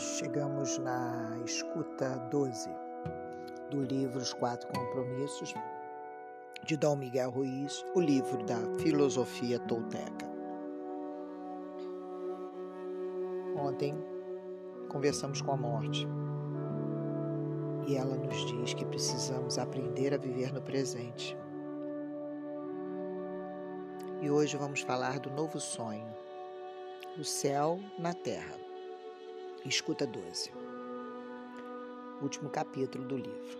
Chegamos na escuta 12 do livro Os Quatro Compromissos, de Dom Miguel Ruiz, o livro da filosofia tolteca. Ontem conversamos com a morte e ela nos diz que precisamos aprender a viver no presente. E hoje vamos falar do novo sonho, o céu na terra. Escuta 12. Último capítulo do livro.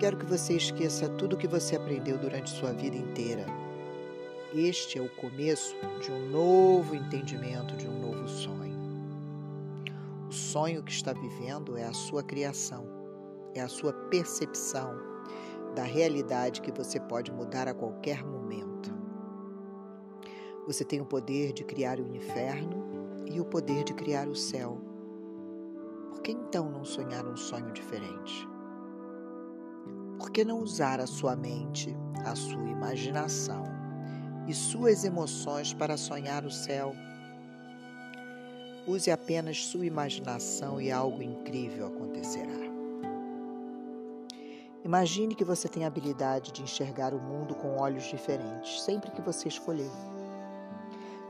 Quero que você esqueça tudo o que você aprendeu durante sua vida inteira. Este é o começo de um novo entendimento, de um novo sonho. O sonho que está vivendo é a sua criação, é a sua percepção da realidade que você pode mudar a qualquer momento. Você tem o poder de criar o inferno e o poder de criar o céu. Por que então não sonhar um sonho diferente? Por que não usar a sua mente, a sua imaginação e suas emoções para sonhar o céu? Use apenas sua imaginação e algo incrível acontecerá. Imagine que você tem a habilidade de enxergar o mundo com olhos diferentes, sempre que você escolher.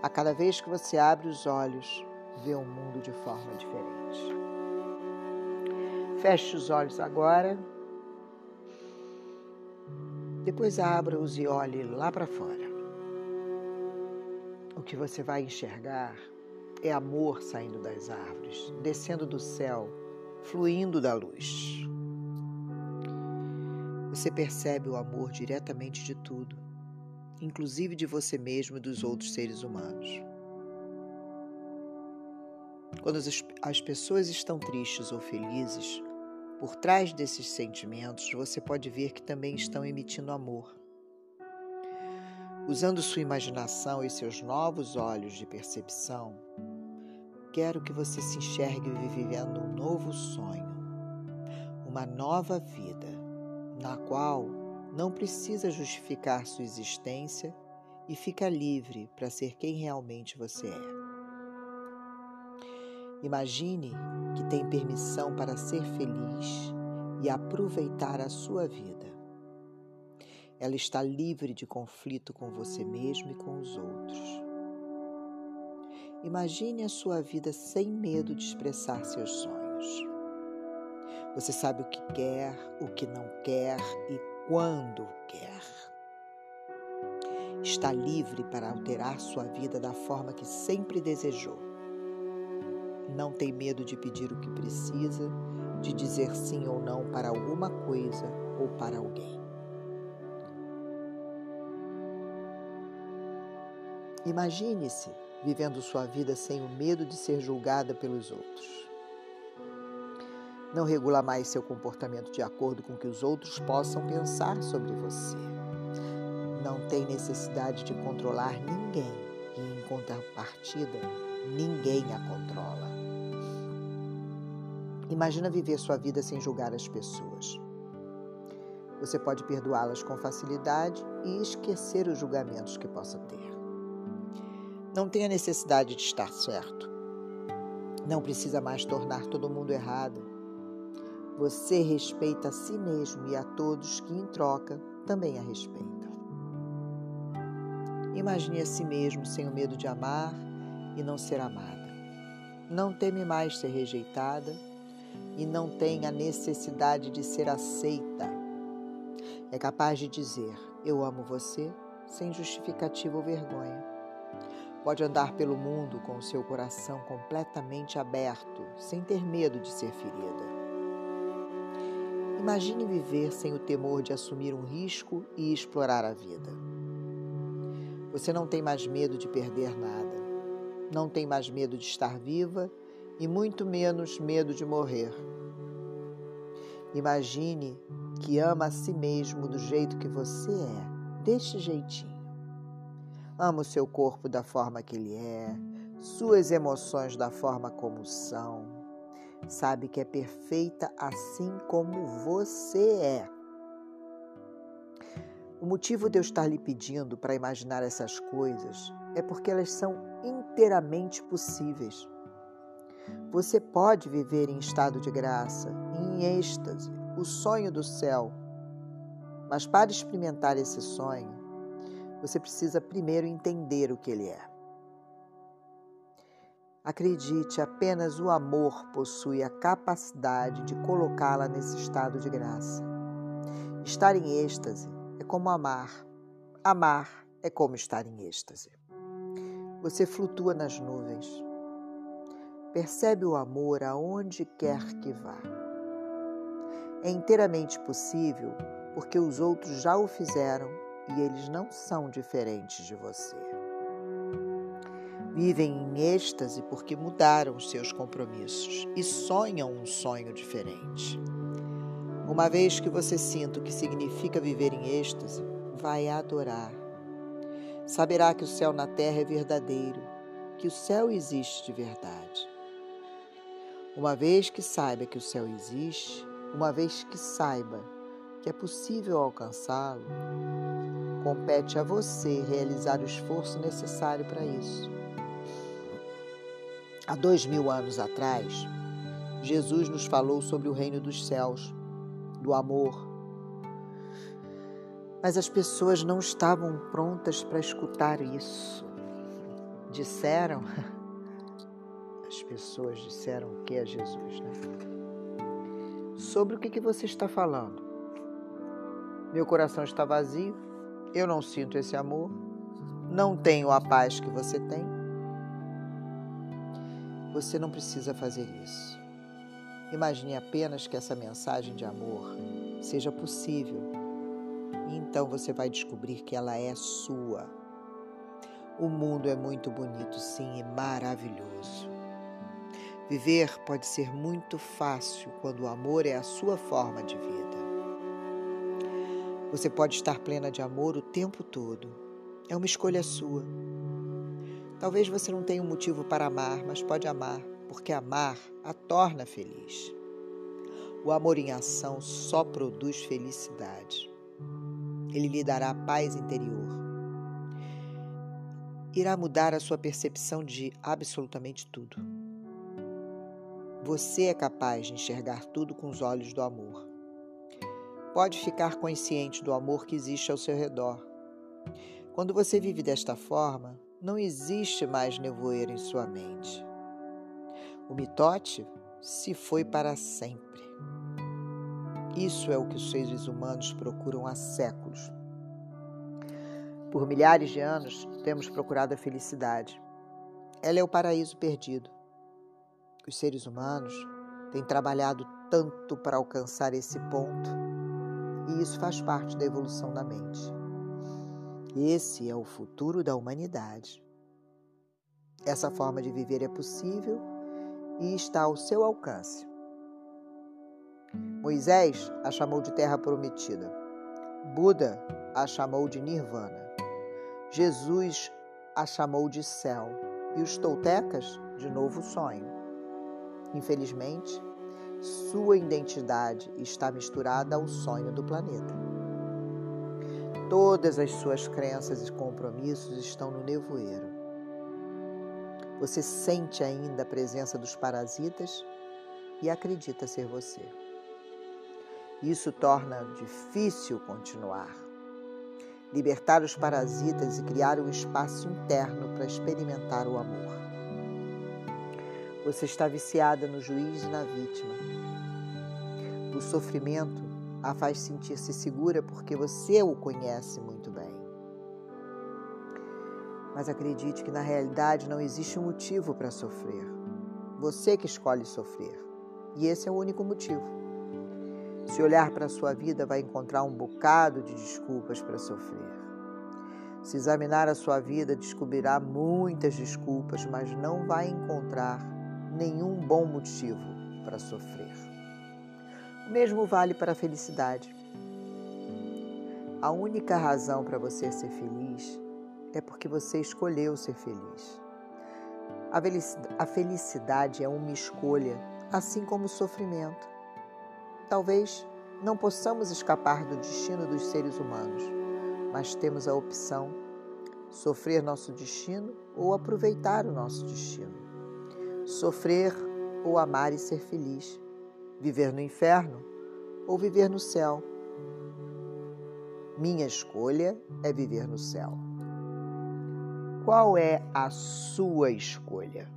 A cada vez que você abre os olhos, vê o mundo de forma diferente. Feche os olhos agora. Depois abra-os e olhe lá para fora. O que você vai enxergar é amor saindo das árvores, descendo do céu, fluindo da luz. Você percebe o amor diretamente de tudo inclusive de você mesmo e dos outros seres humanos. Quando as pessoas estão tristes ou felizes, por trás desses sentimentos você pode ver que também estão emitindo amor. Usando sua imaginação e seus novos olhos de percepção, quero que você se enxergue vivendo um novo sonho, uma nova vida, na qual não precisa justificar sua existência e fica livre para ser quem realmente você é. Imagine que tem permissão para ser feliz e aproveitar a sua vida. Ela está livre de conflito com você mesmo e com os outros. Imagine a sua vida sem medo de expressar seus sonhos. Você sabe o que quer, o que não quer e quando quer. Está livre para alterar sua vida da forma que sempre desejou. Não tem medo de pedir o que precisa, de dizer sim ou não para alguma coisa ou para alguém. Imagine-se vivendo sua vida sem o medo de ser julgada pelos outros não regula mais seu comportamento de acordo com o que os outros possam pensar sobre você. Não tem necessidade de controlar ninguém e, em contrapartida, ninguém a controla. Imagina viver sua vida sem julgar as pessoas. Você pode perdoá-las com facilidade e esquecer os julgamentos que possa ter. Não tem a necessidade de estar certo. Não precisa mais tornar todo mundo errado você respeita a si mesmo e a todos que, em troca, também a respeitam. Imagine a si mesmo sem o medo de amar e não ser amada. Não teme mais ser rejeitada e não tem a necessidade de ser aceita. É capaz de dizer: Eu amo você, sem justificativa ou vergonha. Pode andar pelo mundo com o seu coração completamente aberto, sem ter medo de ser ferida. Imagine viver sem o temor de assumir um risco e explorar a vida. Você não tem mais medo de perder nada, não tem mais medo de estar viva e muito menos medo de morrer. Imagine que ama a si mesmo do jeito que você é, deste jeitinho. Ama o seu corpo da forma que ele é, suas emoções da forma como são sabe que é perfeita assim como você é. O motivo de eu estar lhe pedindo para imaginar essas coisas é porque elas são inteiramente possíveis. Você pode viver em estado de graça, em êxtase, o sonho do céu. Mas para experimentar esse sonho, você precisa primeiro entender o que ele é. Acredite, apenas o amor possui a capacidade de colocá-la nesse estado de graça. Estar em êxtase é como amar. Amar é como estar em êxtase. Você flutua nas nuvens. Percebe o amor aonde quer que vá. É inteiramente possível porque os outros já o fizeram e eles não são diferentes de você vivem em êxtase porque mudaram seus compromissos e sonham um sonho diferente. Uma vez que você sinta o que significa viver em êxtase, vai adorar. Saberá que o céu na terra é verdadeiro, que o céu existe de verdade. Uma vez que saiba que o céu existe, uma vez que saiba que é possível alcançá-lo, compete a você realizar o esforço necessário para isso. Há dois mil anos atrás, Jesus nos falou sobre o reino dos céus, do amor. Mas as pessoas não estavam prontas para escutar isso. Disseram, as pessoas disseram o que é Jesus, né? Sobre o que, que você está falando? Meu coração está vazio, eu não sinto esse amor, não tenho a paz que você tem. Você não precisa fazer isso. Imagine apenas que essa mensagem de amor seja possível e então você vai descobrir que ela é sua. O mundo é muito bonito, sim, e maravilhoso. Viver pode ser muito fácil quando o amor é a sua forma de vida. Você pode estar plena de amor o tempo todo. É uma escolha sua. Talvez você não tenha um motivo para amar, mas pode amar, porque amar a torna feliz. O amor em ação só produz felicidade. Ele lhe dará paz interior. Irá mudar a sua percepção de absolutamente tudo. Você é capaz de enxergar tudo com os olhos do amor. Pode ficar consciente do amor que existe ao seu redor. Quando você vive desta forma, não existe mais nevoeiro em sua mente. O mitote se foi para sempre. Isso é o que os seres humanos procuram há séculos. Por milhares de anos temos procurado a felicidade. Ela é o paraíso perdido. Os seres humanos têm trabalhado tanto para alcançar esse ponto, e isso faz parte da evolução da mente. Esse é o futuro da humanidade. Essa forma de viver é possível e está ao seu alcance. Moisés a chamou de terra prometida. Buda a chamou de nirvana. Jesus a chamou de céu e os toltecas de novo sonho. Infelizmente, sua identidade está misturada ao sonho do planeta. Todas as suas crenças e compromissos estão no nevoeiro. Você sente ainda a presença dos parasitas e acredita ser você. Isso torna difícil continuar. Libertar os parasitas e criar um espaço interno para experimentar o amor. Você está viciada no juiz e na vítima. O sofrimento a faz sentir-se segura porque você o conhece muito bem. Mas acredite que na realidade não existe um motivo para sofrer. Você que escolhe sofrer. E esse é o único motivo. Se olhar para a sua vida, vai encontrar um bocado de desculpas para sofrer. Se examinar a sua vida, descobrirá muitas desculpas, mas não vai encontrar nenhum bom motivo para sofrer. O mesmo vale para a felicidade. A única razão para você ser feliz é porque você escolheu ser feliz. A felicidade é uma escolha, assim como o sofrimento. Talvez não possamos escapar do destino dos seres humanos, mas temos a opção sofrer nosso destino ou aproveitar o nosso destino. Sofrer ou amar e ser feliz? Viver no inferno ou viver no céu? Minha escolha é viver no céu. Qual é a sua escolha?